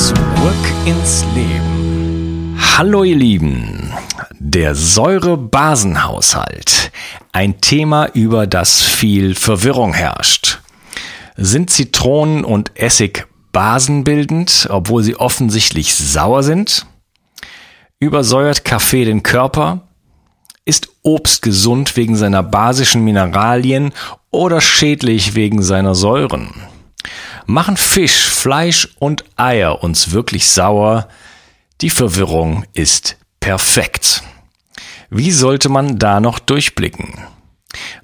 Zurück ins Leben. Hallo ihr Lieben. Der Säurebasenhaushalt. Ein Thema, über das viel Verwirrung herrscht. Sind Zitronen und Essig basenbildend, obwohl sie offensichtlich sauer sind? Übersäuert Kaffee den Körper? Ist Obst gesund wegen seiner basischen Mineralien oder schädlich wegen seiner Säuren? Machen Fisch, Fleisch und Eier uns wirklich sauer? Die Verwirrung ist perfekt. Wie sollte man da noch durchblicken?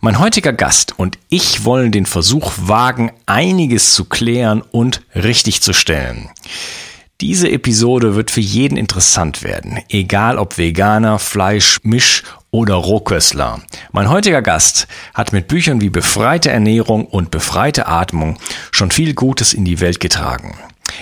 Mein heutiger Gast und ich wollen den Versuch wagen, einiges zu klären und richtig zu stellen. Diese Episode wird für jeden interessant werden, egal ob Veganer, Fleisch, Misch oder Rohköstler. Mein heutiger Gast hat mit Büchern wie Befreite Ernährung und Befreite Atmung schon viel Gutes in die Welt getragen.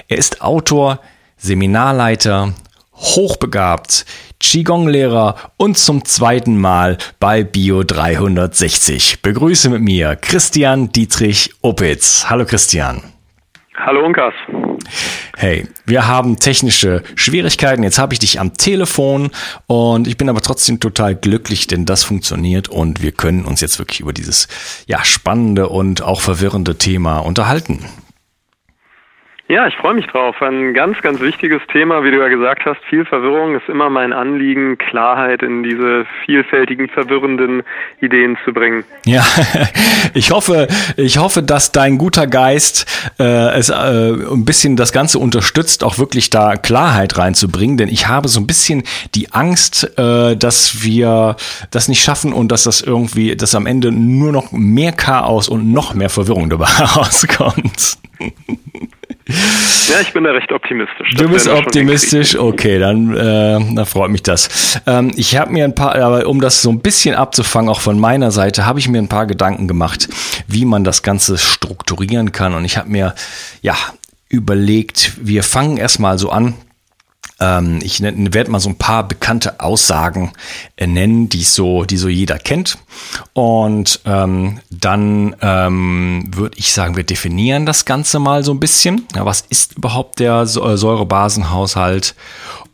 Er ist Autor, Seminarleiter, hochbegabt, Qigong-Lehrer und zum zweiten Mal bei Bio 360. Begrüße mit mir Christian Dietrich Opitz. Hallo Christian. Hallo Unkas. Hey, wir haben technische Schwierigkeiten. Jetzt habe ich dich am Telefon und ich bin aber trotzdem total glücklich, denn das funktioniert und wir können uns jetzt wirklich über dieses ja spannende und auch verwirrende Thema unterhalten. Ja, ich freue mich drauf. Ein ganz, ganz wichtiges Thema, wie du ja gesagt hast. Viel Verwirrung ist immer mein Anliegen, Klarheit in diese vielfältigen, verwirrenden Ideen zu bringen. Ja, ich hoffe, ich hoffe, dass dein guter Geist äh, es äh, ein bisschen das Ganze unterstützt, auch wirklich da Klarheit reinzubringen. Denn ich habe so ein bisschen die Angst, äh, dass wir das nicht schaffen und dass das irgendwie, dass am Ende nur noch mehr Chaos und noch mehr Verwirrung dabei rauskommt. Ja, ich bin da recht optimistisch. Das du bist optimistisch, okay, dann, äh, dann freut mich das. Ähm, ich habe mir ein paar, aber um das so ein bisschen abzufangen, auch von meiner Seite, habe ich mir ein paar Gedanken gemacht, wie man das Ganze strukturieren kann. Und ich habe mir ja überlegt, wir fangen erstmal so an ich werde mal so ein paar bekannte Aussagen äh, nennen, die so, die so jeder kennt. Und ähm, dann ähm, würde ich sagen, wir definieren das Ganze mal so ein bisschen. Ja, was ist überhaupt der äh, Säurebasenhaushalt?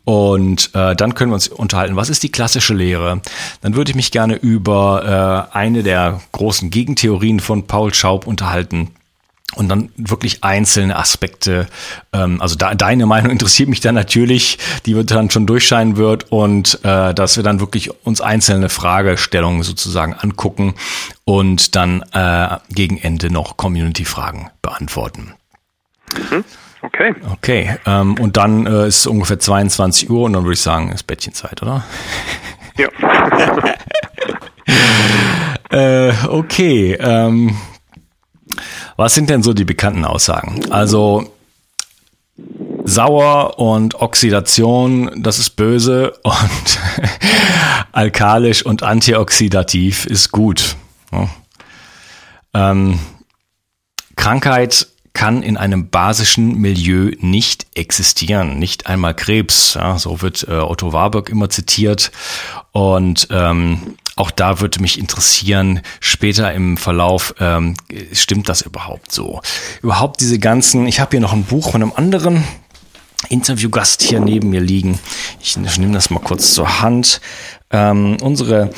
Und äh, dann können wir uns unterhalten, was ist die klassische Lehre? Dann würde ich mich gerne über äh, eine der großen Gegentheorien von Paul Schaub unterhalten und dann wirklich einzelne Aspekte. Ähm, also da, deine Meinung interessiert mich dann natürlich, die wird dann schon durchscheinen wird und äh, dass wir dann wirklich uns einzelne Fragestellungen sozusagen angucken und dann äh, gegen Ende noch Community-Fragen beantworten. Mhm. Okay. Okay. Ähm, und dann äh, ist es ungefähr 22 Uhr und dann würde ich sagen, ist Bettchenzeit, oder? Ja. äh, okay. Ähm, was sind denn so die bekannten Aussagen? Also sauer und Oxidation, das ist böse und alkalisch und antioxidativ ist gut. Ähm, Krankheit kann in einem basischen Milieu nicht existieren, nicht einmal Krebs. Ja, so wird äh, Otto Warburg immer zitiert. Und ähm, auch da würde mich interessieren, später im Verlauf, ähm, stimmt das überhaupt so? Überhaupt diese ganzen, ich habe hier noch ein Buch von einem anderen Interviewgast hier neben mir liegen. Ich, nehme das mal kurz zur Hand. Ähm, unsere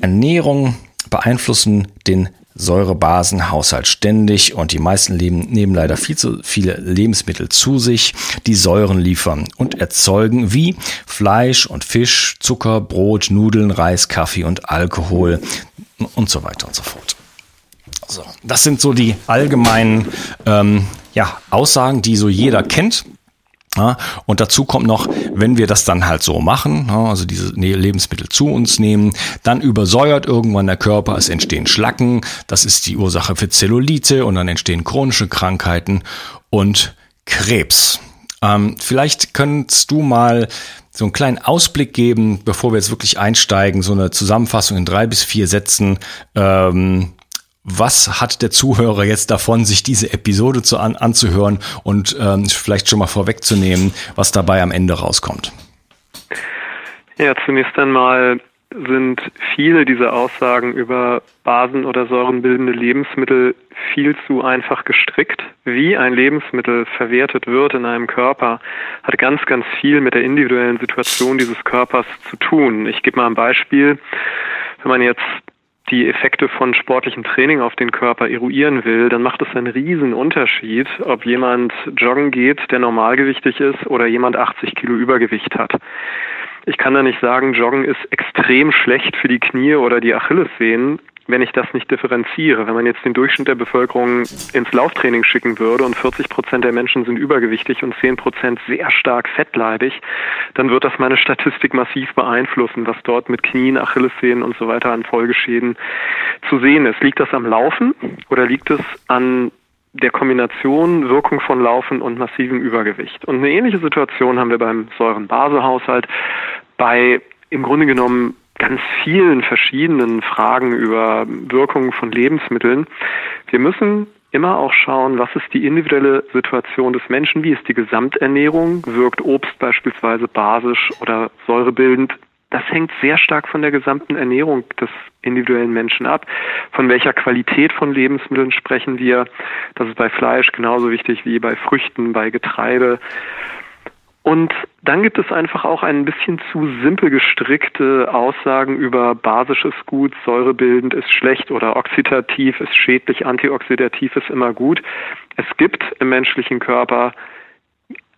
Ernährung beeinflussen den Säurebasenhaushalt ständig und die meisten leben, nehmen leider viel zu viele Lebensmittel zu sich, die Säuren liefern und erzeugen wie Fleisch und Fisch, Zucker, Brot, Nudeln, Reis, Kaffee und Alkohol und so weiter und so fort. So, das sind so die allgemeinen ähm, ja, Aussagen, die so jeder kennt. Und dazu kommt noch, wenn wir das dann halt so machen, also diese ne-, Lebensmittel zu uns nehmen, dann übersäuert irgendwann der Körper, es entstehen Schlacken, das ist die Ursache für Zellulite und dann entstehen chronische Krankheiten und Krebs. Ähm, vielleicht könntest du mal so einen kleinen Ausblick geben, bevor wir jetzt wirklich einsteigen, so eine Zusammenfassung in drei bis vier Sätzen. Ähm, was hat der Zuhörer jetzt davon, sich diese Episode zu an, anzuhören und ähm, vielleicht schon mal vorwegzunehmen, was dabei am Ende rauskommt? Ja, zunächst einmal sind viele dieser Aussagen über Basen- oder säurenbildende Lebensmittel viel zu einfach gestrickt. Wie ein Lebensmittel verwertet wird in einem Körper, hat ganz, ganz viel mit der individuellen Situation dieses Körpers zu tun. Ich gebe mal ein Beispiel. Wenn man jetzt die Effekte von sportlichem Training auf den Körper eruieren will, dann macht es einen riesen Unterschied, ob jemand joggen geht, der normalgewichtig ist, oder jemand 80 Kilo Übergewicht hat. Ich kann da nicht sagen, Joggen ist extrem schlecht für die Knie oder die Achillessehnen, wenn ich das nicht differenziere. Wenn man jetzt den Durchschnitt der Bevölkerung ins Lauftraining schicken würde und 40 Prozent der Menschen sind übergewichtig und 10 Prozent sehr stark fettleibig, dann wird das meine Statistik massiv beeinflussen, was dort mit Knien, Achillessehnen und so weiter an Folgeschäden zu sehen ist. Liegt das am Laufen oder liegt es an der Kombination Wirkung von Laufen und massivem Übergewicht. Und eine ähnliche Situation haben wir beim Säurenbasehaushalt bei im Grunde genommen ganz vielen verschiedenen Fragen über Wirkungen von Lebensmitteln. Wir müssen immer auch schauen, was ist die individuelle Situation des Menschen, wie ist die Gesamternährung, wirkt Obst beispielsweise basisch oder säurebildend das hängt sehr stark von der gesamten Ernährung des individuellen Menschen ab. Von welcher Qualität von Lebensmitteln sprechen wir? Das ist bei Fleisch genauso wichtig wie bei Früchten, bei Getreide. Und dann gibt es einfach auch ein bisschen zu simpel gestrickte Aussagen über basisches Gut, säurebildend ist schlecht oder oxidativ ist schädlich, antioxidativ ist immer gut. Es gibt im menschlichen Körper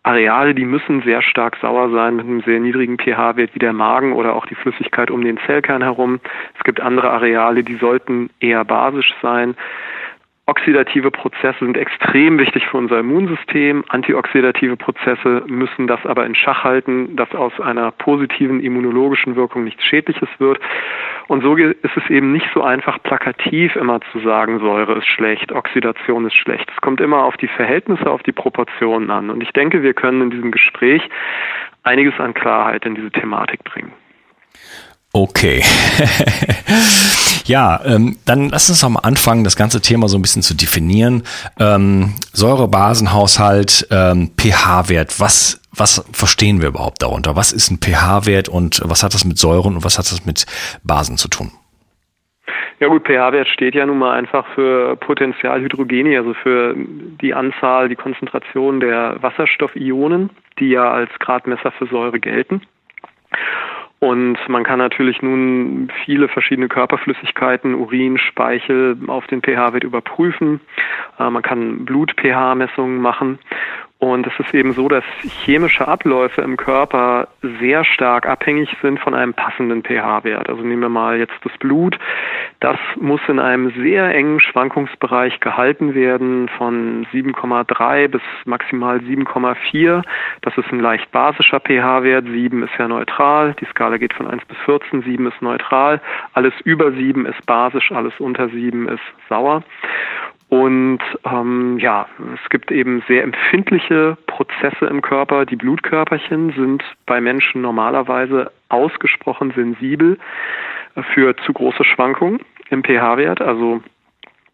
Areale, die müssen sehr stark sauer sein mit einem sehr niedrigen pH-Wert wie der Magen oder auch die Flüssigkeit um den Zellkern herum. Es gibt andere Areale, die sollten eher basisch sein. Oxidative Prozesse sind extrem wichtig für unser Immunsystem. Antioxidative Prozesse müssen das aber in Schach halten, dass aus einer positiven immunologischen Wirkung nichts Schädliches wird. Und so ist es eben nicht so einfach plakativ immer zu sagen, Säure ist schlecht, Oxidation ist schlecht. Es kommt immer auf die Verhältnisse, auf die Proportionen an. Und ich denke, wir können in diesem Gespräch einiges an Klarheit in diese Thematik bringen. Okay. ja, ähm, dann lass uns doch mal anfangen, das ganze Thema so ein bisschen zu definieren. Ähm, Säurebasenhaushalt, ähm, pH-Wert. Was, was verstehen wir überhaupt darunter? Was ist ein pH-Wert und was hat das mit Säuren und was hat das mit Basen zu tun? Ja gut, pH-Wert steht ja nun mal einfach für Potentialhydrogenie, also für die Anzahl, die Konzentration der Wasserstoffionen, die ja als Gradmesser für Säure gelten. Und man kann natürlich nun viele verschiedene Körperflüssigkeiten, Urin, Speichel auf den pH-Wert überprüfen. Äh, man kann Blut-pH-Messungen machen. Und es ist eben so, dass chemische Abläufe im Körper sehr stark abhängig sind von einem passenden pH-Wert. Also nehmen wir mal jetzt das Blut. Das muss in einem sehr engen Schwankungsbereich gehalten werden von 7,3 bis maximal 7,4. Das ist ein leicht basischer pH-Wert. 7 ist ja neutral. Die Skala geht von 1 bis 14. 7 ist neutral. Alles über 7 ist basisch. Alles unter 7 ist sauer. Und ähm, ja, es gibt eben sehr empfindliche Prozesse im Körper. Die Blutkörperchen sind bei Menschen normalerweise ausgesprochen sensibel für zu große Schwankungen im pH-Wert. Also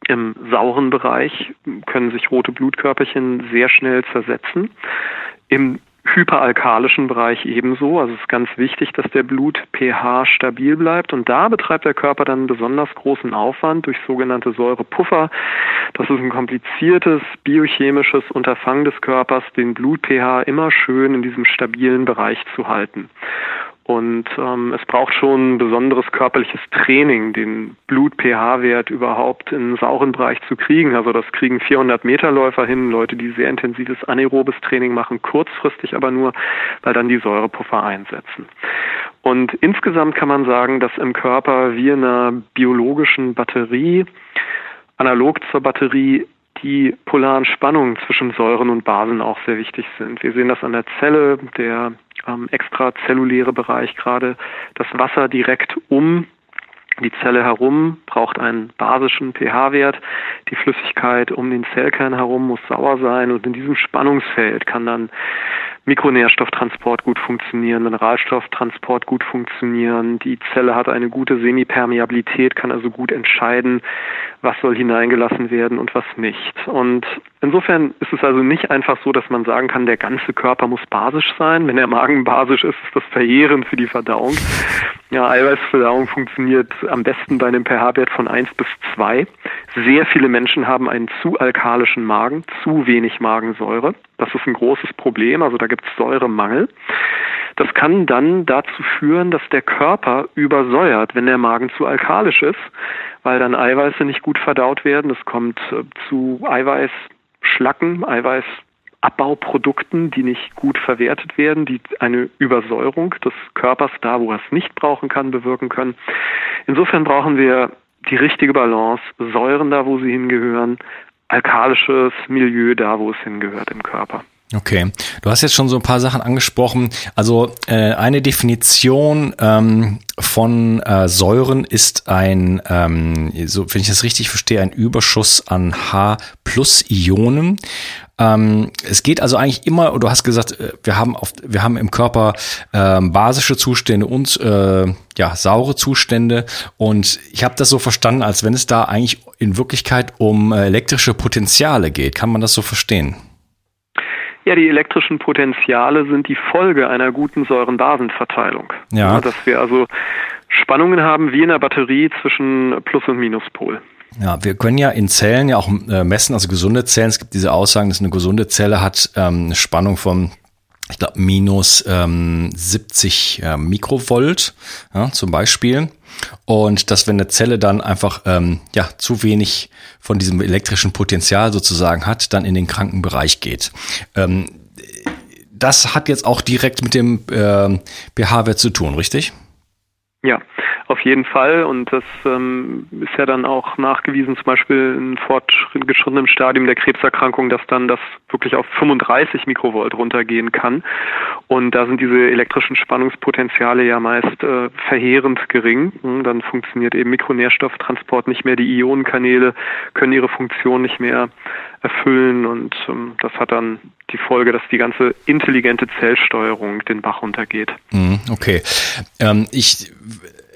im sauren Bereich können sich rote Blutkörperchen sehr schnell zersetzen. Im hyperalkalischen Bereich ebenso. Also es ist ganz wichtig, dass der Blut-pH stabil bleibt. Und da betreibt der Körper dann besonders großen Aufwand durch sogenannte Säurepuffer. Das ist ein kompliziertes biochemisches Unterfangen des Körpers, den Blut-pH immer schön in diesem stabilen Bereich zu halten. Und ähm, es braucht schon besonderes körperliches Training, den Blut-pH-Wert überhaupt in einen sauren Bereich zu kriegen. Also das kriegen 400 Meter Läufer hin, Leute, die sehr intensives anaerobes Training machen, kurzfristig aber nur, weil dann die Säurepuffer einsetzen. Und insgesamt kann man sagen, dass im Körper wie in einer biologischen Batterie analog zur Batterie die polaren Spannungen zwischen Säuren und Basen auch sehr wichtig sind. Wir sehen das an der Zelle, der ähm, extrazelluläre Bereich, gerade das Wasser direkt um Die Zelle herum braucht einen basischen pH-Wert. Die Flüssigkeit um den Zellkern herum muss sauer sein und in diesem Spannungsfeld kann dann Mikronährstofftransport gut funktionieren, Mineralstofftransport gut funktionieren. Die Zelle hat eine gute Semipermeabilität, kann also gut entscheiden, was soll hineingelassen werden und was nicht. Und insofern ist es also nicht einfach so, dass man sagen kann, der ganze Körper muss basisch sein. Wenn der Magen basisch ist, ist das verheerend für die Verdauung. Ja, Eiweißverdauung funktioniert am besten bei einem pH-Wert von 1 bis 2. Sehr viele Menschen haben einen zu alkalischen Magen, zu wenig Magensäure. Das ist ein großes Problem, also da gibt es Säuremangel. Das kann dann dazu führen, dass der Körper übersäuert, wenn der Magen zu alkalisch ist, weil dann Eiweiße nicht gut verdaut werden. Es kommt äh, zu Eiweißschlacken, Eiweiß Abbauprodukten, die nicht gut verwertet werden, die eine Übersäuerung des Körpers da, wo er es nicht brauchen kann, bewirken können. Insofern brauchen wir die richtige Balance, Säuren da, wo sie hingehören, alkalisches Milieu da, wo es hingehört im Körper. Okay, du hast jetzt schon so ein paar Sachen angesprochen. Also äh, eine Definition ähm, von äh, Säuren ist ein, ähm, so wenn ich das richtig verstehe, ein Überschuss an H plus Ionen. Ähm, es geht also eigentlich immer, du hast gesagt, äh, wir haben auf, wir haben im Körper äh, basische Zustände und äh, ja saure Zustände und ich habe das so verstanden, als wenn es da eigentlich in Wirklichkeit um äh, elektrische Potenziale geht. Kann man das so verstehen? Ja, die elektrischen Potenziale sind die Folge einer guten Säurenbasenverteilung. Ja. ja. Dass wir also Spannungen haben wie in der Batterie zwischen Plus- und Minuspol. Ja, wir können ja in Zellen ja auch äh, messen, also gesunde Zellen. Es gibt diese Aussagen, dass eine gesunde Zelle hat ähm, eine Spannung von ich glaube, minus ähm, 70 äh, Mikrovolt ja, zum Beispiel. Und dass wenn eine Zelle dann einfach ähm, ja zu wenig von diesem elektrischen Potenzial sozusagen hat, dann in den kranken Bereich geht. Ähm, das hat jetzt auch direkt mit dem äh, pH-Wert zu tun, richtig? Ja, auf jeden Fall. Und das ähm, ist ja dann auch nachgewiesen, zum Beispiel in fortgeschrittenem Stadium der Krebserkrankung, dass dann das wirklich auf 35 Mikrovolt runtergehen kann. Und da sind diese elektrischen Spannungspotenziale ja meist äh, verheerend gering. Hm, dann funktioniert eben Mikronährstofftransport nicht mehr. Die Ionenkanäle können ihre Funktion nicht mehr erfüllen. Und ähm, das hat dann die Folge, dass die ganze intelligente Zellsteuerung den Bach runtergeht. Mhm, okay. Ähm, ich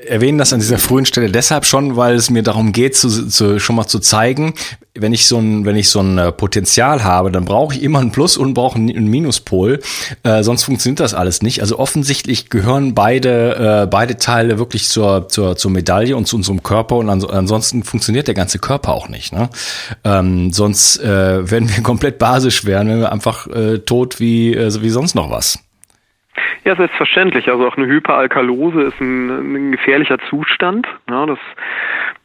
erwähne das an dieser frühen Stelle deshalb schon, weil es mir darum geht, zu, zu, schon mal zu zeigen, wenn ich so ein, wenn ich so ein äh, Potenzial habe, dann brauche ich immer ein Plus und brauche einen Minuspol, äh, sonst funktioniert das alles nicht. Also offensichtlich gehören beide, äh, beide Teile wirklich zur, zur, zur Medaille und zu unserem Körper und ans ansonsten funktioniert der ganze Körper auch nicht. Ne? Ähm, sonst äh, werden wir komplett basisch werden, wenn wir einfach äh, tot wie, äh, wie sonst noch was. Ja, selbstverständlich. Also auch eine Hyperalkalose ist ein, ein gefährlicher Zustand. Ja, das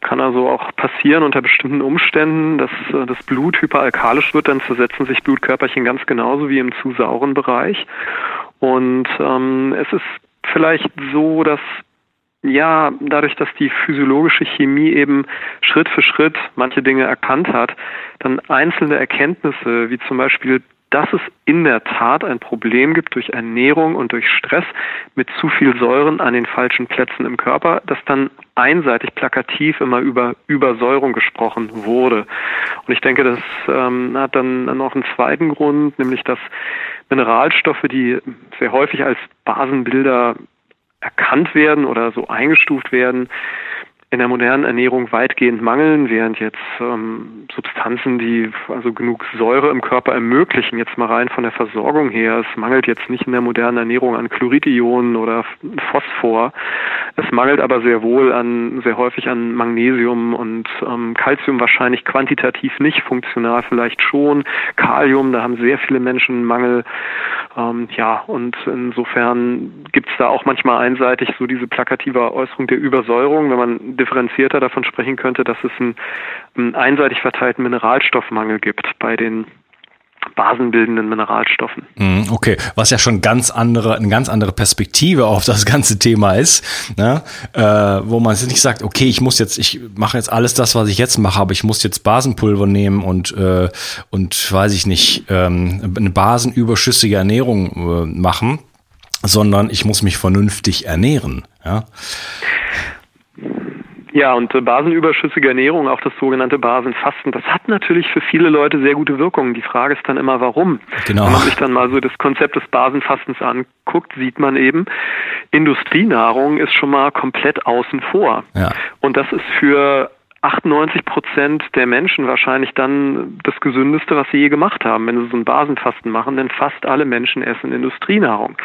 kann also auch passieren unter bestimmten Umständen, dass äh, das Blut hyperalkalisch wird, dann zersetzen sich Blutkörperchen ganz genauso wie im zu sauren Bereich. Und ähm, es ist vielleicht so, dass ja, dadurch, dass die physiologische Chemie eben Schritt für Schritt manche Dinge erkannt hat, dann einzelne Erkenntnisse, wie zum Beispiel dass es in der Tat ein Problem gibt durch Ernährung und durch Stress mit zu viel Säuren an den falschen Plätzen im Körper, dass dann einseitig plakativ immer über Übersäuerung gesprochen wurde. Und ich denke, das ähm, hat dann noch einen zweiten Grund, nämlich dass Mineralstoffe, die sehr häufig als Basenbilder erkannt werden oder so eingestuft werden, in der modernen Ernährung weitgehend mangeln, während jetzt ähm, Substanzen, die also genug Säure im Körper ermöglichen, jetzt mal rein von der Versorgung her, es mangelt jetzt nicht in der modernen Ernährung an Chloridionen oder Phosphor, es mangelt aber sehr wohl an sehr häufig an Magnesium und ähm, Calcium wahrscheinlich quantitativ nicht, funktional vielleicht schon, Kalium, da haben sehr viele Menschen Mangel, ähm, ja und insofern gibt es da auch manchmal einseitig so diese plakative Äußerung der Übersäuerung, wenn man differenzierter davon sprechen könnte, dass es einen, einen einseitig verteilten Mineralstoffmangel gibt bei den basenbildenden Mineralstoffen. Mhm, okay, was ja schon ganz andere, eine ganz andere Perspektive auf das ganze Thema ist, ne? äh, wo man nicht sagt, okay, ich muss jetzt, ich mache jetzt alles das, was ich jetzt mache, aber ich muss jetzt Basenpulver nehmen und äh, und weiß ich nicht ähm, eine basenüberschüssige Ernährung äh, machen, sondern ich muss mich vernünftig ernähren. Ja. Ja, und äh, basenüberschüssige Ernährung, auch das sogenannte Basenfasten, das hat natürlich für viele Leute sehr gute Wirkungen. Die Frage ist dann immer, warum? Genau. Wenn man sich dann mal so das Konzept des Basenfastens anguckt, sieht man eben, Industrienahrung ist schon mal komplett außen vor. Ja. Und das ist für 98 Prozent der Menschen wahrscheinlich dann das Gesündeste, was sie je gemacht haben, wenn sie so ein Basenfasten machen, denn fast alle Menschen essen Industrienahrung.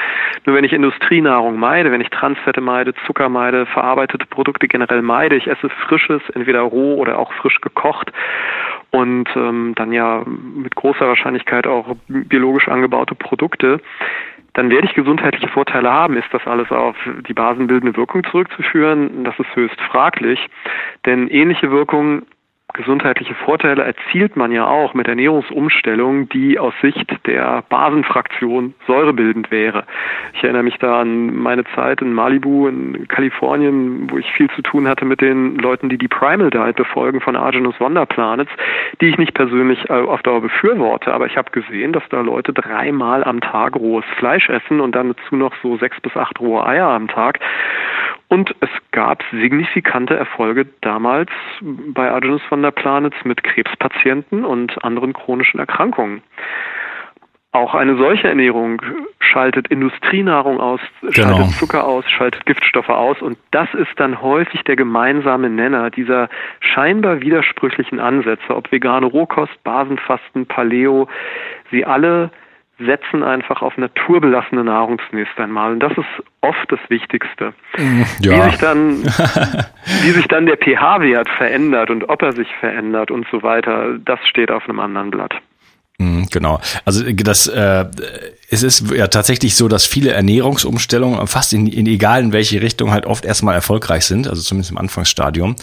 Nur wenn ich Industrienahrung meide, wenn ich Transfette meide, Zucker meide, verarbeitete Produkte generell meide, ich esse frisches, entweder roh oder auch frisch gekocht und ähm, dann ja mit großer Wahrscheinlichkeit auch biologisch angebaute Produkte, dann werde ich gesundheitliche Vorteile haben. Ist das alles auf die basenbildende Wirkung zurückzuführen? Das ist höchst fraglich, denn ähnliche Wirkungen gesundheitliche Vorteile erzielt man ja auch mit Ernährungsumstellung, die aus Sicht der Basenfraktion säurebildend wäre. Ich erinnere mich da an meine Zeit in Malibu in Kalifornien, wo ich viel zu tun hatte mit den Leuten, die die Primal Diet befolgen von Argenus Wonderplanets, die ich nicht persönlich äh, auf Dauer befürworte, aber ich habe gesehen, dass da Leute dreimal am Tag rohes Fleisch essen und dann dazu noch so sechs bis acht rohe Eier am Tag. Und es gab signifikante Erfolge damals bei Argenus von der Planitz mit Krebspatienten und anderen chronischen Erkrankungen. Auch eine solche Ernährung schaltet Industrienahrung aus, schaltet genau. Zucker aus, schaltet Giftstoffe aus und das ist dann häufig der gemeinsame Nenner dieser scheinbar widersprüchlichen Ansätze, ob vegane Rohkost, Basenfasten, Paleo, sie alle setzen einfach auf naturbelassene Nahrung zunächst einmal. Und das ist oft das Wichtigste. Mhm. Ja. Wie, sich dann, wie sich dann der pH-Wert verändert und ob er sich verändert und so weiter, das steht auf einem anderen Blatt. Genau. Also das äh, es ist ja tatsächlich so, dass viele Ernährungsumstellungen fast in, in egal in welche Richtung halt oft erstmal erfolgreich sind, also zumindest im Anfangsstadium,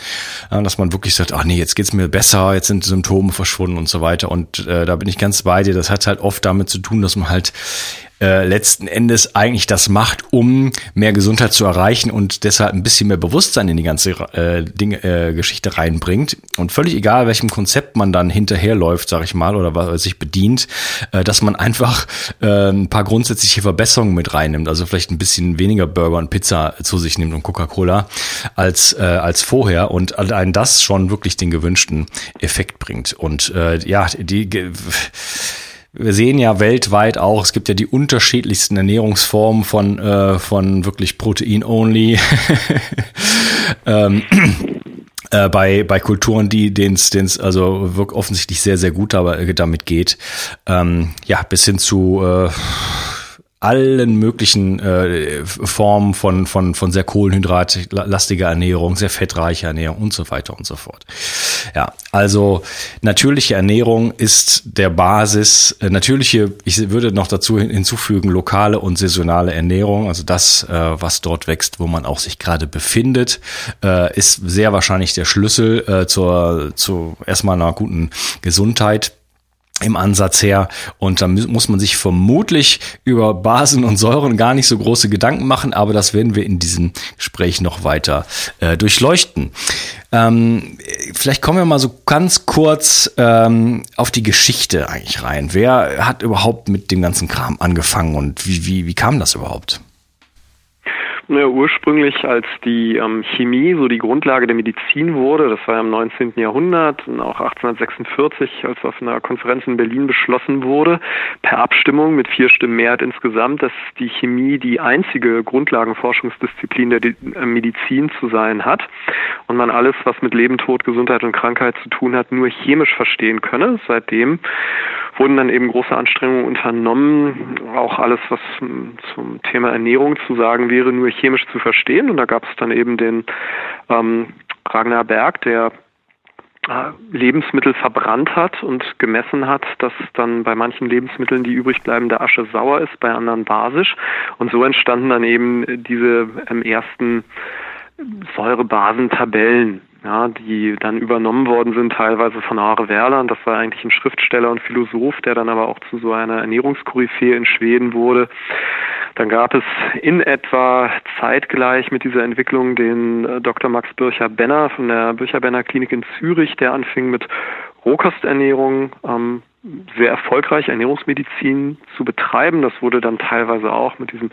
äh, dass man wirklich sagt, ach nee, jetzt geht's mir besser, jetzt sind Symptome verschwunden und so weiter. Und äh, da bin ich ganz bei dir. Das hat halt oft damit zu tun, dass man halt äh, letzten Endes eigentlich das macht, um mehr Gesundheit zu erreichen und deshalb ein bisschen mehr Bewusstsein in die ganze äh, Dinge, äh, Geschichte reinbringt. Und völlig egal, welchem Konzept man dann hinterherläuft, sag ich mal, oder was sich bedient, äh, dass man einfach äh, ein paar grundsätzliche Verbesserungen mit reinnimmt. Also vielleicht ein bisschen weniger Burger und Pizza zu sich nimmt und Coca-Cola als, äh, als vorher und allein das schon wirklich den gewünschten Effekt bringt. Und äh, ja, die wir sehen ja weltweit auch, es gibt ja die unterschiedlichsten Ernährungsformen von, äh, von wirklich Protein-only. ähm, äh, bei, bei Kulturen, die denen es also wirklich offensichtlich sehr, sehr gut damit geht. Ähm, ja, bis hin zu äh, allen möglichen äh, Formen von, von, von sehr kohlenhydratlastiger Ernährung, sehr fettreicher Ernährung und so weiter und so fort. Ja, also natürliche Ernährung ist der Basis. Äh, natürliche, ich würde noch dazu hinzufügen, lokale und saisonale Ernährung, also das, äh, was dort wächst, wo man auch sich gerade befindet, äh, ist sehr wahrscheinlich der Schlüssel äh, zur, zu erstmal einer guten Gesundheit im Ansatz her. Und da muss man sich vermutlich über Basen und Säuren gar nicht so große Gedanken machen, aber das werden wir in diesem Gespräch noch weiter äh, durchleuchten. Ähm, vielleicht kommen wir mal so ganz kurz ähm, auf die Geschichte eigentlich rein. Wer hat überhaupt mit dem ganzen Kram angefangen und wie, wie, wie kam das überhaupt? Ja, ursprünglich, als die ähm, Chemie so die Grundlage der Medizin wurde, das war ja im 19. Jahrhundert und auch 1846, als auf einer Konferenz in Berlin beschlossen wurde, per Abstimmung mit vier Stimmen Mehrheit insgesamt, dass die Chemie die einzige Grundlagenforschungsdisziplin der äh, Medizin zu sein hat und man alles, was mit Leben, Tod, Gesundheit und Krankheit zu tun hat, nur chemisch verstehen könne. Seitdem wurden dann eben große Anstrengungen unternommen, auch alles, was zum Thema Ernährung zu sagen wäre, nur chemisch zu verstehen. Und da gab es dann eben den ähm, Ragnar Berg, der äh, Lebensmittel verbrannt hat und gemessen hat, dass dann bei manchen Lebensmitteln die übrig bleibende Asche sauer ist, bei anderen basisch. Und so entstanden dann eben diese ähm, ersten Säurebasentabellen, ja, die dann übernommen worden sind, teilweise von Are Werland. Das war eigentlich ein Schriftsteller und Philosoph, der dann aber auch zu so einer Ernährungskoryphäe in Schweden wurde. Dann gab es in etwa zeitgleich mit dieser Entwicklung den äh, Dr. Max Bircher-Benner von der Bircher-Benner Klinik in Zürich, der anfing mit Rohkosternährung, ähm, sehr erfolgreich Ernährungsmedizin zu betreiben. Das wurde dann teilweise auch mit diesem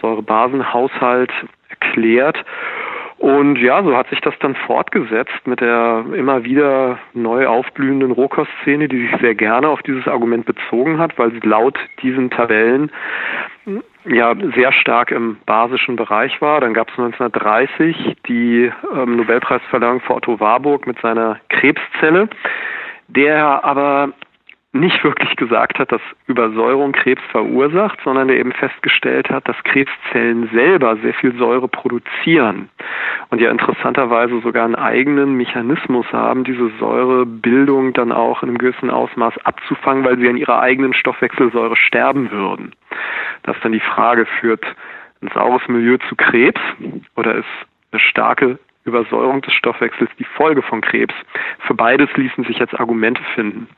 Säurebasenhaushalt erklärt. Und ja, so hat sich das dann fortgesetzt mit der immer wieder neu aufblühenden Rohkostszene, die sich sehr gerne auf dieses Argument bezogen hat, weil sie laut diesen Tabellen ja sehr stark im basischen Bereich war. Dann gab es 1930 die ähm, Nobelpreisverleihung für Otto Warburg mit seiner Krebszelle, der aber nicht wirklich gesagt hat, dass Übersäuerung Krebs verursacht, sondern der eben festgestellt hat, dass Krebszellen selber sehr viel Säure produzieren und ja interessanterweise sogar einen eigenen Mechanismus haben, diese Säurebildung dann auch in einem gewissen Ausmaß abzufangen, weil sie an ihrer eigenen Stoffwechselsäure sterben würden. Das dann die Frage führt ein saures Milieu zu Krebs oder ist eine starke Übersäuerung des Stoffwechsels die Folge von Krebs? Für beides ließen sich jetzt Argumente finden.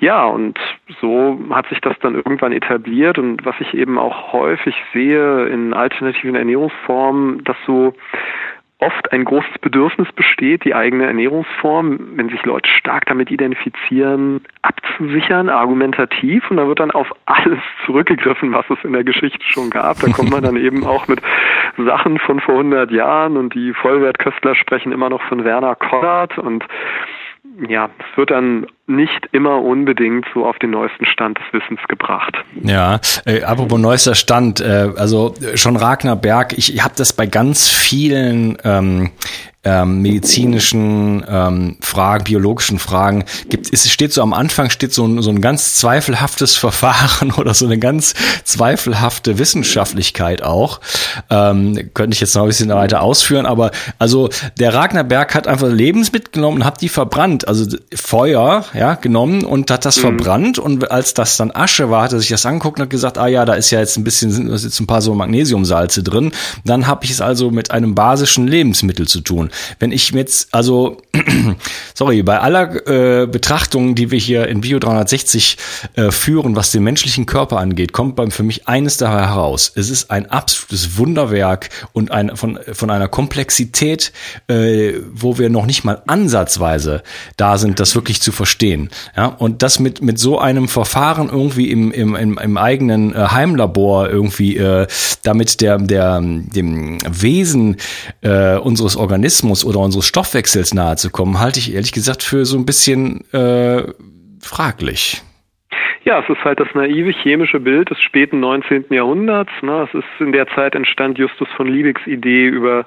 Ja, und so hat sich das dann irgendwann etabliert und was ich eben auch häufig sehe in alternativen Ernährungsformen, dass so oft ein großes Bedürfnis besteht, die eigene Ernährungsform, wenn sich Leute stark damit identifizieren, abzusichern, argumentativ. Und da wird dann auf alles zurückgegriffen, was es in der Geschichte schon gab. Da kommt man dann eben auch mit Sachen von vor 100 Jahren und die Vollwertköstler sprechen immer noch von Werner Konrad und ja, es wird dann nicht immer unbedingt so auf den neuesten Stand des Wissens gebracht. Ja, äh, apropos neuester Stand, äh, also schon Ragnar Berg, ich, habe das bei ganz vielen ähm, ähm, medizinischen ähm, Fragen, biologischen Fragen gibt, es steht so am Anfang steht so ein, so ein ganz zweifelhaftes Verfahren oder so eine ganz zweifelhafte Wissenschaftlichkeit auch. Ähm, könnte ich jetzt noch ein bisschen weiter ausführen, aber also der Ragnar Berg hat einfach Lebensmittel genommen und hat die verbrannt, also Feuer, ja, genommen und hat das mhm. verbrannt und als das dann Asche war, hat er sich das angeguckt und hat gesagt, ah ja, da ist ja jetzt ein bisschen, sind jetzt ein paar so Magnesiumsalze drin. Dann habe ich es also mit einem basischen Lebensmittel zu tun. Wenn ich jetzt, also, sorry, bei aller äh, Betrachtung, die wir hier in Bio 360 äh, führen, was den menschlichen Körper angeht, kommt beim für mich eines daher heraus. Es ist ein absolutes Wunderwerk und ein, von, von einer Komplexität, äh, wo wir noch nicht mal ansatzweise da sind, das wirklich zu verstehen. Ja, und das mit, mit so einem Verfahren irgendwie im, im, im, im eigenen äh, Heimlabor irgendwie, äh, damit der, der, dem Wesen äh, unseres Organismus Organismus oder unseres Stoffwechsels nahezukommen, halte ich ehrlich gesagt für so ein bisschen äh, fraglich. Ja, es ist halt das naive chemische Bild des späten 19. Jahrhunderts. Ne? Es ist in der Zeit entstand Justus von Liebigs Idee über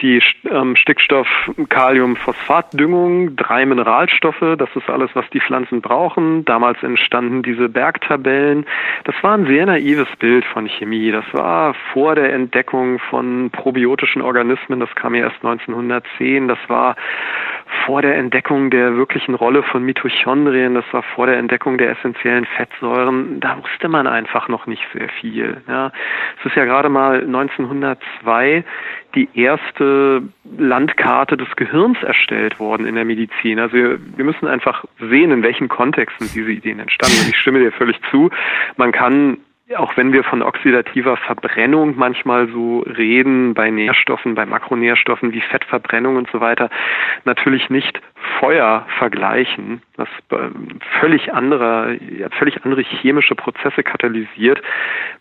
die ähm, Stickstoff-Kalium-Phosphat-Düngung, drei Mineralstoffe. Das ist alles, was die Pflanzen brauchen. Damals entstanden diese Bergtabellen. Das war ein sehr naives Bild von Chemie. Das war vor der Entdeckung von probiotischen Organismen. Das kam ja erst 1910. Das war vor der Entdeckung der wirklichen Rolle von Mitochondrien. Das war vor der Entdeckung der essentiellen Fettsäuren, da wusste man einfach noch nicht sehr viel. Ja. Es ist ja gerade mal 1902 die erste Landkarte des Gehirns erstellt worden in der Medizin. Also wir, wir müssen einfach sehen, in welchen Kontexten diese Ideen entstanden. Und ich stimme dir völlig zu. Man kann auch wenn wir von oxidativer Verbrennung manchmal so reden, bei Nährstoffen, bei Makronährstoffen wie Fettverbrennung und so weiter, natürlich nicht Feuer vergleichen, was völlig andere, völlig andere chemische Prozesse katalysiert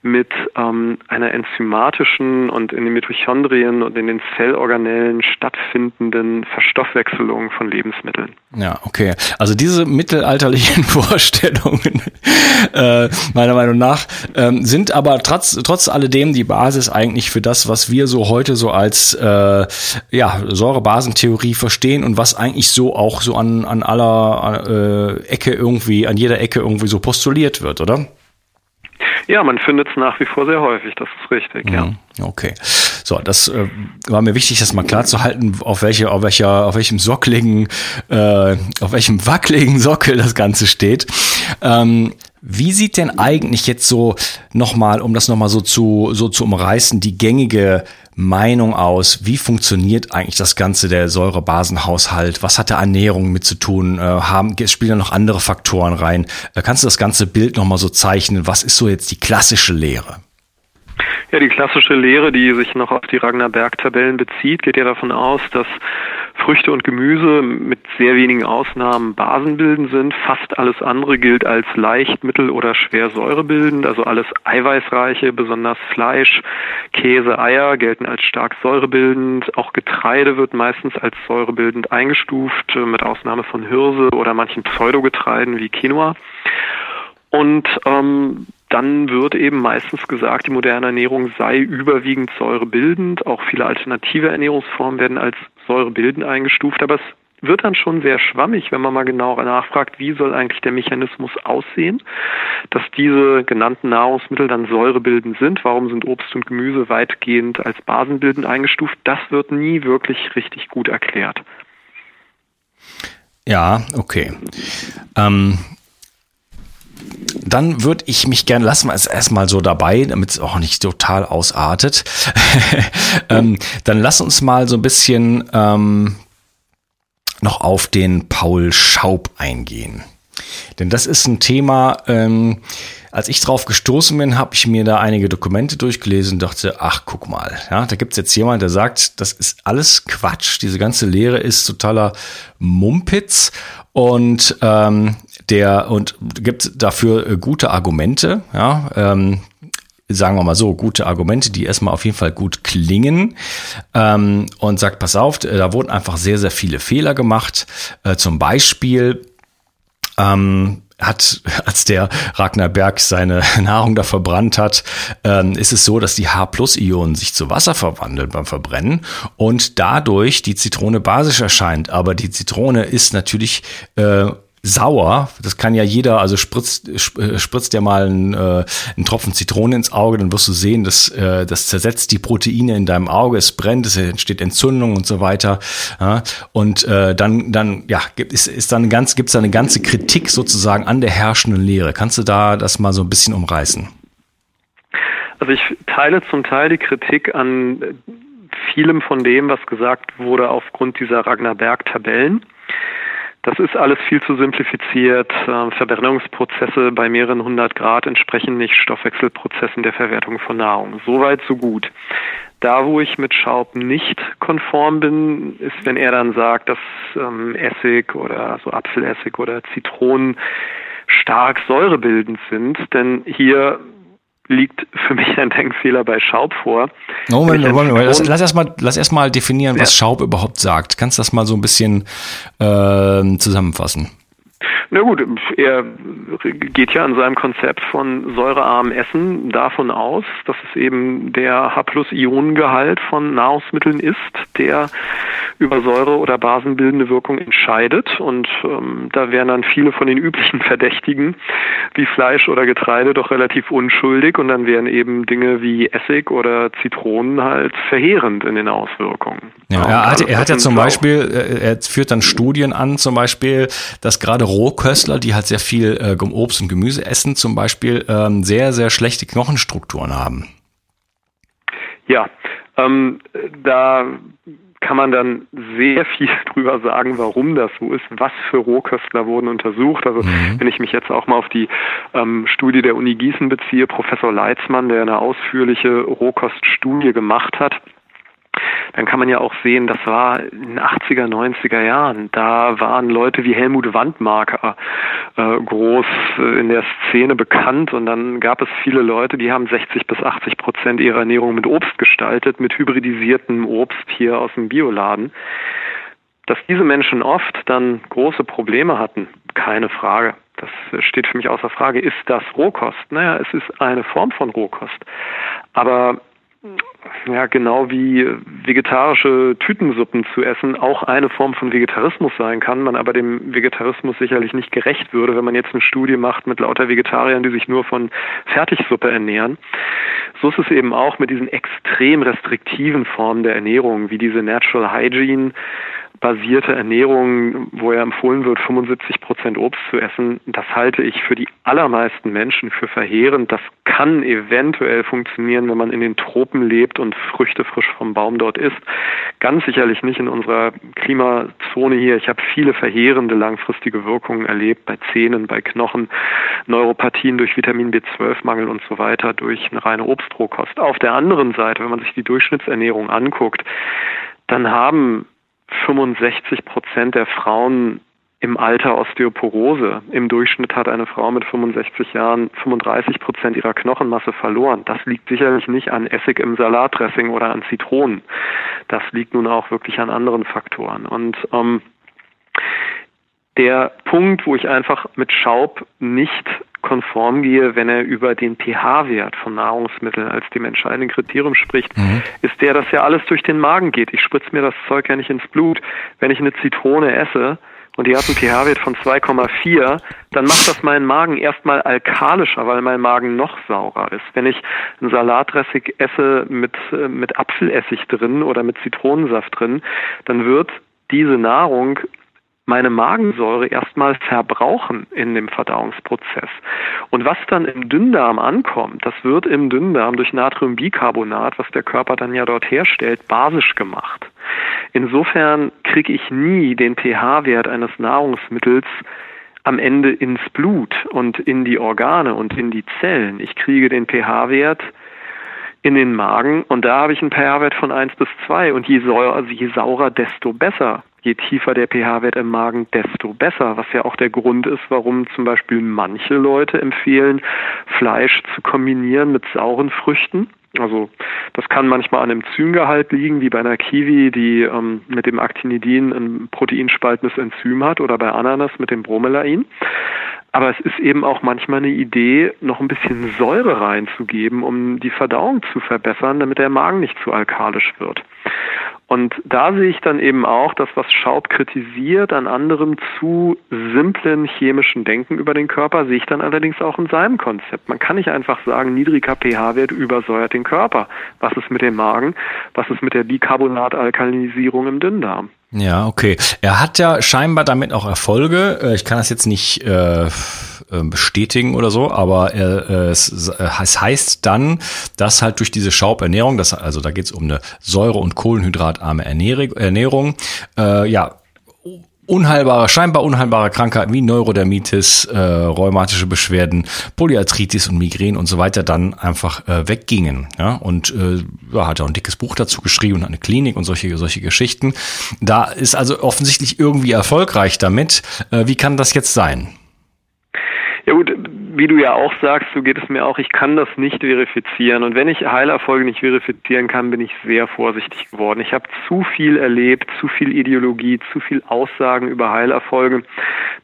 mit ähm, einer enzymatischen und in den Mitochondrien und in den Zellorganellen stattfindenden Verstoffwechselung von Lebensmitteln. Ja, okay. Also diese mittelalterlichen Vorstellungen, äh, meiner Meinung nach, ähm, sind aber trotz, trotz alledem die Basis eigentlich für das, was wir so heute so als äh, ja, Säurebasentheorie verstehen und was eigentlich so auch so an, an aller äh, Ecke irgendwie, an jeder Ecke irgendwie so postuliert wird, oder? Ja, man findet es nach wie vor sehr häufig, das ist richtig, mhm. ja. Okay. So, das äh, war mir wichtig, das mal klar zu halten, auf welche, auf welcher, auf welchem sockligen, äh, auf welchem wackeligen Sockel das Ganze steht. Ähm, wie sieht denn eigentlich jetzt so nochmal, um das nochmal so zu, so zu umreißen, die gängige Meinung aus? Wie funktioniert eigentlich das Ganze der Säurebasenhaushalt? Was hat der Ernährung mit zu tun? Äh, haben, spielen da noch andere Faktoren rein? Äh, kannst du das ganze Bild nochmal so zeichnen? Was ist so jetzt die klassische Lehre? Ja, die klassische Lehre, die sich noch auf die Ragnar Berg-Tabellen bezieht, geht ja davon aus, dass Früchte und Gemüse mit sehr wenigen Ausnahmen basenbildend sind. Fast alles andere gilt als leicht, mittel oder schwer säurebildend. Also alles Eiweißreiche, besonders Fleisch, Käse, Eier gelten als stark säurebildend. Auch Getreide wird meistens als säurebildend eingestuft, mit Ausnahme von Hirse oder manchen Pseudogetreiden wie Quinoa. Und ähm, dann wird eben meistens gesagt, die moderne Ernährung sei überwiegend säurebildend. Auch viele alternative Ernährungsformen werden als säurebildend eingestuft, aber es wird dann schon sehr schwammig, wenn man mal genauer nachfragt, wie soll eigentlich der Mechanismus aussehen, dass diese genannten Nahrungsmittel dann säurebildend sind. Warum sind Obst und Gemüse weitgehend als basenbildend eingestuft? Das wird nie wirklich richtig gut erklärt. Ja, okay. Ähm, dann würde ich mich gerne, lassen wir es erstmal so dabei, damit es auch nicht total ausartet. ähm, dann lass uns mal so ein bisschen ähm, noch auf den Paul Schaub eingehen. Denn das ist ein Thema, ähm, als ich drauf gestoßen bin, habe ich mir da einige Dokumente durchgelesen und dachte, ach, guck mal, ja, da gibt's jetzt jemand, der sagt, das ist alles Quatsch, diese ganze Lehre ist totaler Mumpitz und ähm, der und gibt dafür äh, gute Argumente, ja, ähm, sagen wir mal so, gute Argumente, die erstmal auf jeden Fall gut klingen ähm, und sagt, pass auf, da wurden einfach sehr, sehr viele Fehler gemacht. Äh, zum Beispiel ähm, hat, als der Ragnar Berg seine Nahrung da verbrannt hat, ähm, ist es so, dass die H-Plus-Ionen sich zu Wasser verwandeln beim Verbrennen und dadurch die Zitrone basisch erscheint. Aber die Zitrone ist natürlich äh, sauer. Das kann ja jeder, also spritzt, äh, spritzt dir mal einen, äh, einen Tropfen Zitrone ins Auge, dann wirst du sehen, dass äh, das zersetzt die Proteine in deinem Auge, es brennt, es entsteht Entzündung und so weiter. Ja, und äh, dann, dann, ja, ist, ist dann ganz, gibt's da eine ganze Kritik sozusagen an der herrschenden Lehre. Kannst du da das mal so ein bisschen umreißen? Also ich teile zum Teil die Kritik an vielem von dem, was gesagt wurde aufgrund dieser Ragnar Berg Tabellen. Das ist alles viel zu simplifiziert. Ähm, Verbrennungsprozesse bei mehreren hundert Grad entsprechen nicht Stoffwechselprozessen der Verwertung von Nahrung. Soweit, so gut. Da, wo ich mit Schaub nicht konform bin, ist, wenn er dann sagt, dass ähm, Essig oder so Apfelessig oder Zitronen stark säurebildend sind. Denn hier liegt für mich ein Denkfehler bei Schaub vor. Moment, Moment, Moment. Lass, lass erstmal erst mal definieren, was ja. Schaub überhaupt sagt. Kannst du das mal so ein bisschen äh, zusammenfassen? Na gut, er geht ja in seinem Konzept von säurearmem Essen davon aus, dass es eben der H-Plus-Ionengehalt von Nahrungsmitteln ist, der über Säure- oder basenbildende Wirkung entscheidet. Und ähm, da wären dann viele von den üblichen Verdächtigen wie Fleisch oder Getreide doch relativ unschuldig und dann wären eben Dinge wie Essig oder Zitronen halt verheerend in den Auswirkungen. Ja, er hat, er hat ja zum Beispiel, äh, er führt dann Studien an, zum Beispiel, dass gerade Rohköstler, die halt sehr viel äh, Obst und Gemüse essen, zum Beispiel ähm, sehr, sehr schlechte Knochenstrukturen haben. Ja, ähm, da kann man dann sehr viel drüber sagen, warum das so ist, was für Rohköstler wurden untersucht. Also mhm. wenn ich mich jetzt auch mal auf die ähm, Studie der Uni Gießen beziehe, Professor Leitzmann, der eine ausführliche Rohkoststudie gemacht hat, dann kann man ja auch sehen, das war in den 80er, 90er Jahren. Da waren Leute wie Helmut Wandmarker äh, groß äh, in der Szene bekannt und dann gab es viele Leute, die haben 60 bis 80 Prozent ihrer Ernährung mit Obst gestaltet, mit hybridisiertem Obst hier aus dem Bioladen. Dass diese Menschen oft dann große Probleme hatten, keine Frage. Das steht für mich außer Frage. Ist das Rohkost? Naja, es ist eine Form von Rohkost. Aber ja, genau wie vegetarische Tütensuppen zu essen auch eine Form von Vegetarismus sein kann, man aber dem Vegetarismus sicherlich nicht gerecht würde, wenn man jetzt eine Studie macht mit lauter Vegetariern, die sich nur von Fertigsuppe ernähren. So ist es eben auch mit diesen extrem restriktiven Formen der Ernährung, wie diese Natural Hygiene, basierte Ernährung, wo ja empfohlen wird, 75 Prozent Obst zu essen, das halte ich für die allermeisten Menschen für verheerend. Das kann eventuell funktionieren, wenn man in den Tropen lebt und Früchte frisch vom Baum dort isst. Ganz sicherlich nicht in unserer Klimazone hier. Ich habe viele verheerende langfristige Wirkungen erlebt bei Zähnen, bei Knochen, Neuropathien durch Vitamin B12-Mangel und so weiter durch eine reine Obstrohkost. Auf der anderen Seite, wenn man sich die Durchschnittsernährung anguckt, dann haben 65 Prozent der Frauen im Alter Osteoporose. Im Durchschnitt hat eine Frau mit 65 Jahren 35 Prozent ihrer Knochenmasse verloren. Das liegt sicherlich nicht an Essig im Salatdressing oder an Zitronen. Das liegt nun auch wirklich an anderen Faktoren. Und ähm, der Punkt, wo ich einfach mit Schaub nicht konform gehe, wenn er über den pH-Wert von Nahrungsmitteln als dem entscheidenden Kriterium spricht, mhm. ist der, dass ja alles durch den Magen geht. Ich spritze mir das Zeug ja nicht ins Blut. Wenn ich eine Zitrone esse, und die hat einen pH-Wert von 2,4, dann macht das meinen Magen erstmal alkalischer, weil mein Magen noch saurer ist. Wenn ich ein Salatdressing esse mit, äh, mit Apfelessig drin oder mit Zitronensaft drin, dann wird diese Nahrung meine Magensäure erstmal verbrauchen in dem Verdauungsprozess. Und was dann im Dünndarm ankommt, das wird im Dünndarm durch Natriumbicarbonat, was der Körper dann ja dort herstellt, basisch gemacht. Insofern kriege ich nie den pH-Wert eines Nahrungsmittels am Ende ins Blut und in die Organe und in die Zellen. Ich kriege den pH-Wert in den Magen und da habe ich einen pH-Wert von 1 bis 2 und je, saurer, also je saurer, desto besser. Je tiefer der pH-Wert im Magen, desto besser, was ja auch der Grund ist, warum zum Beispiel manche Leute empfehlen, Fleisch zu kombinieren mit sauren Früchten also das kann manchmal an einem Enzymgehalt liegen, wie bei einer Kiwi, die ähm, mit dem Actinidin ein proteinspaltendes Enzym hat, oder bei Ananas mit dem Bromelain. Aber es ist eben auch manchmal eine Idee, noch ein bisschen Säure reinzugeben, um die Verdauung zu verbessern, damit der Magen nicht zu alkalisch wird. Und da sehe ich dann eben auch, dass was Schaub kritisiert an anderem zu simplen chemischen Denken über den Körper, sehe ich dann allerdings auch in seinem Konzept. Man kann nicht einfach sagen, niedriger pH-Wert übersäuert den Körper. Was ist mit dem Magen? Was ist mit der Bicarbonatalkalinisierung im Dünndarm? Ja, okay. Er hat ja scheinbar damit auch Erfolge. Äh, ich kann das jetzt nicht äh, äh, bestätigen oder so, aber er, äh, es, es heißt dann, dass halt durch diese Schaubernährung, das, also da geht es um eine Säure- und Kohlenhydratarme Ernährung, Ernährung äh, ja, unheilbare, scheinbar unheilbare Krankheiten wie Neurodermitis, äh, rheumatische Beschwerden, Polyarthritis und Migräne und so weiter dann einfach äh, weggingen. Ja? Und äh, ja, hat auch ein dickes Buch dazu geschrieben und eine Klinik und solche, solche Geschichten. Da ist also offensichtlich irgendwie erfolgreich damit. Äh, wie kann das jetzt sein? Ja gut, wie du ja auch sagst, so geht es mir auch, ich kann das nicht verifizieren. Und wenn ich Heilerfolge nicht verifizieren kann, bin ich sehr vorsichtig geworden. Ich habe zu viel erlebt, zu viel Ideologie, zu viel Aussagen über Heilerfolge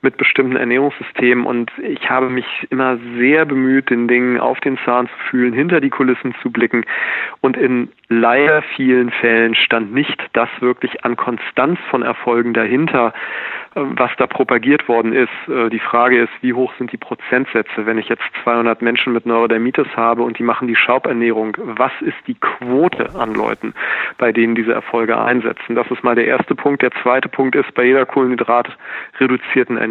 mit bestimmten Ernährungssystemen und ich habe mich immer sehr bemüht, den Dingen auf den Zahn zu fühlen, hinter die Kulissen zu blicken. Und in leider vielen Fällen stand nicht das wirklich an Konstanz von Erfolgen dahinter, äh, was da propagiert worden ist. Äh, die Frage ist, wie hoch sind die Prozentsätze? Wenn ich jetzt 200 Menschen mit Neurodermitis habe und die machen die Schaubernährung, was ist die Quote an Leuten, bei denen diese Erfolge einsetzen? Das ist mal der erste Punkt. Der zweite Punkt ist, bei jeder kohlenhydratreduzierten Ernährung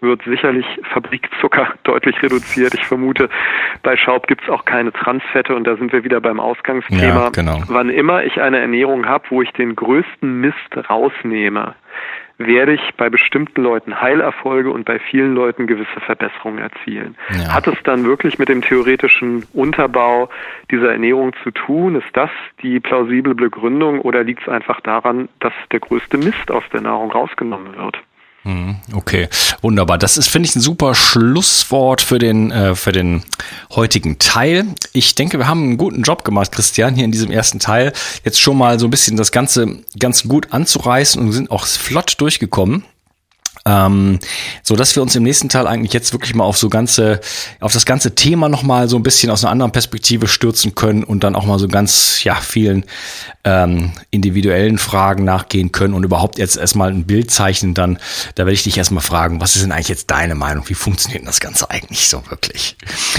wird sicherlich Fabrikzucker deutlich reduziert. Ich vermute, bei Schaub gibt es auch keine Transfette und da sind wir wieder beim Ausgangsthema. Ja, genau. Wann immer ich eine Ernährung habe, wo ich den größten Mist rausnehme, werde ich bei bestimmten Leuten Heilerfolge und bei vielen Leuten gewisse Verbesserungen erzielen. Ja. Hat es dann wirklich mit dem theoretischen Unterbau dieser Ernährung zu tun? Ist das die plausible Begründung oder liegt es einfach daran, dass der größte Mist aus der Nahrung rausgenommen wird? Hm, okay, wunderbar. Das ist, finde ich, ein super Schlusswort für den, äh, für den heutigen Teil. Ich denke, wir haben einen guten Job gemacht, Christian, hier in diesem ersten Teil. Jetzt schon mal so ein bisschen das Ganze ganz gut anzureißen und sind auch flott durchgekommen. Ähm, so dass wir uns im nächsten Teil eigentlich jetzt wirklich mal auf so ganze, auf das ganze Thema nochmal so ein bisschen aus einer anderen Perspektive stürzen können und dann auch mal so ganz, ja, vielen ähm, individuellen Fragen nachgehen können und überhaupt jetzt erstmal ein Bild zeichnen, dann, da werde ich dich erstmal fragen, was ist denn eigentlich jetzt deine Meinung? Wie funktioniert denn das Ganze eigentlich so wirklich?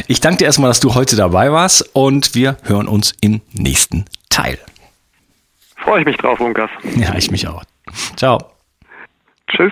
Ich danke dir erstmal, dass du heute dabei warst und wir hören uns im nächsten Teil. Freue ich mich drauf, Unkas. Ja, ich mich auch. Ciao. Tschüss.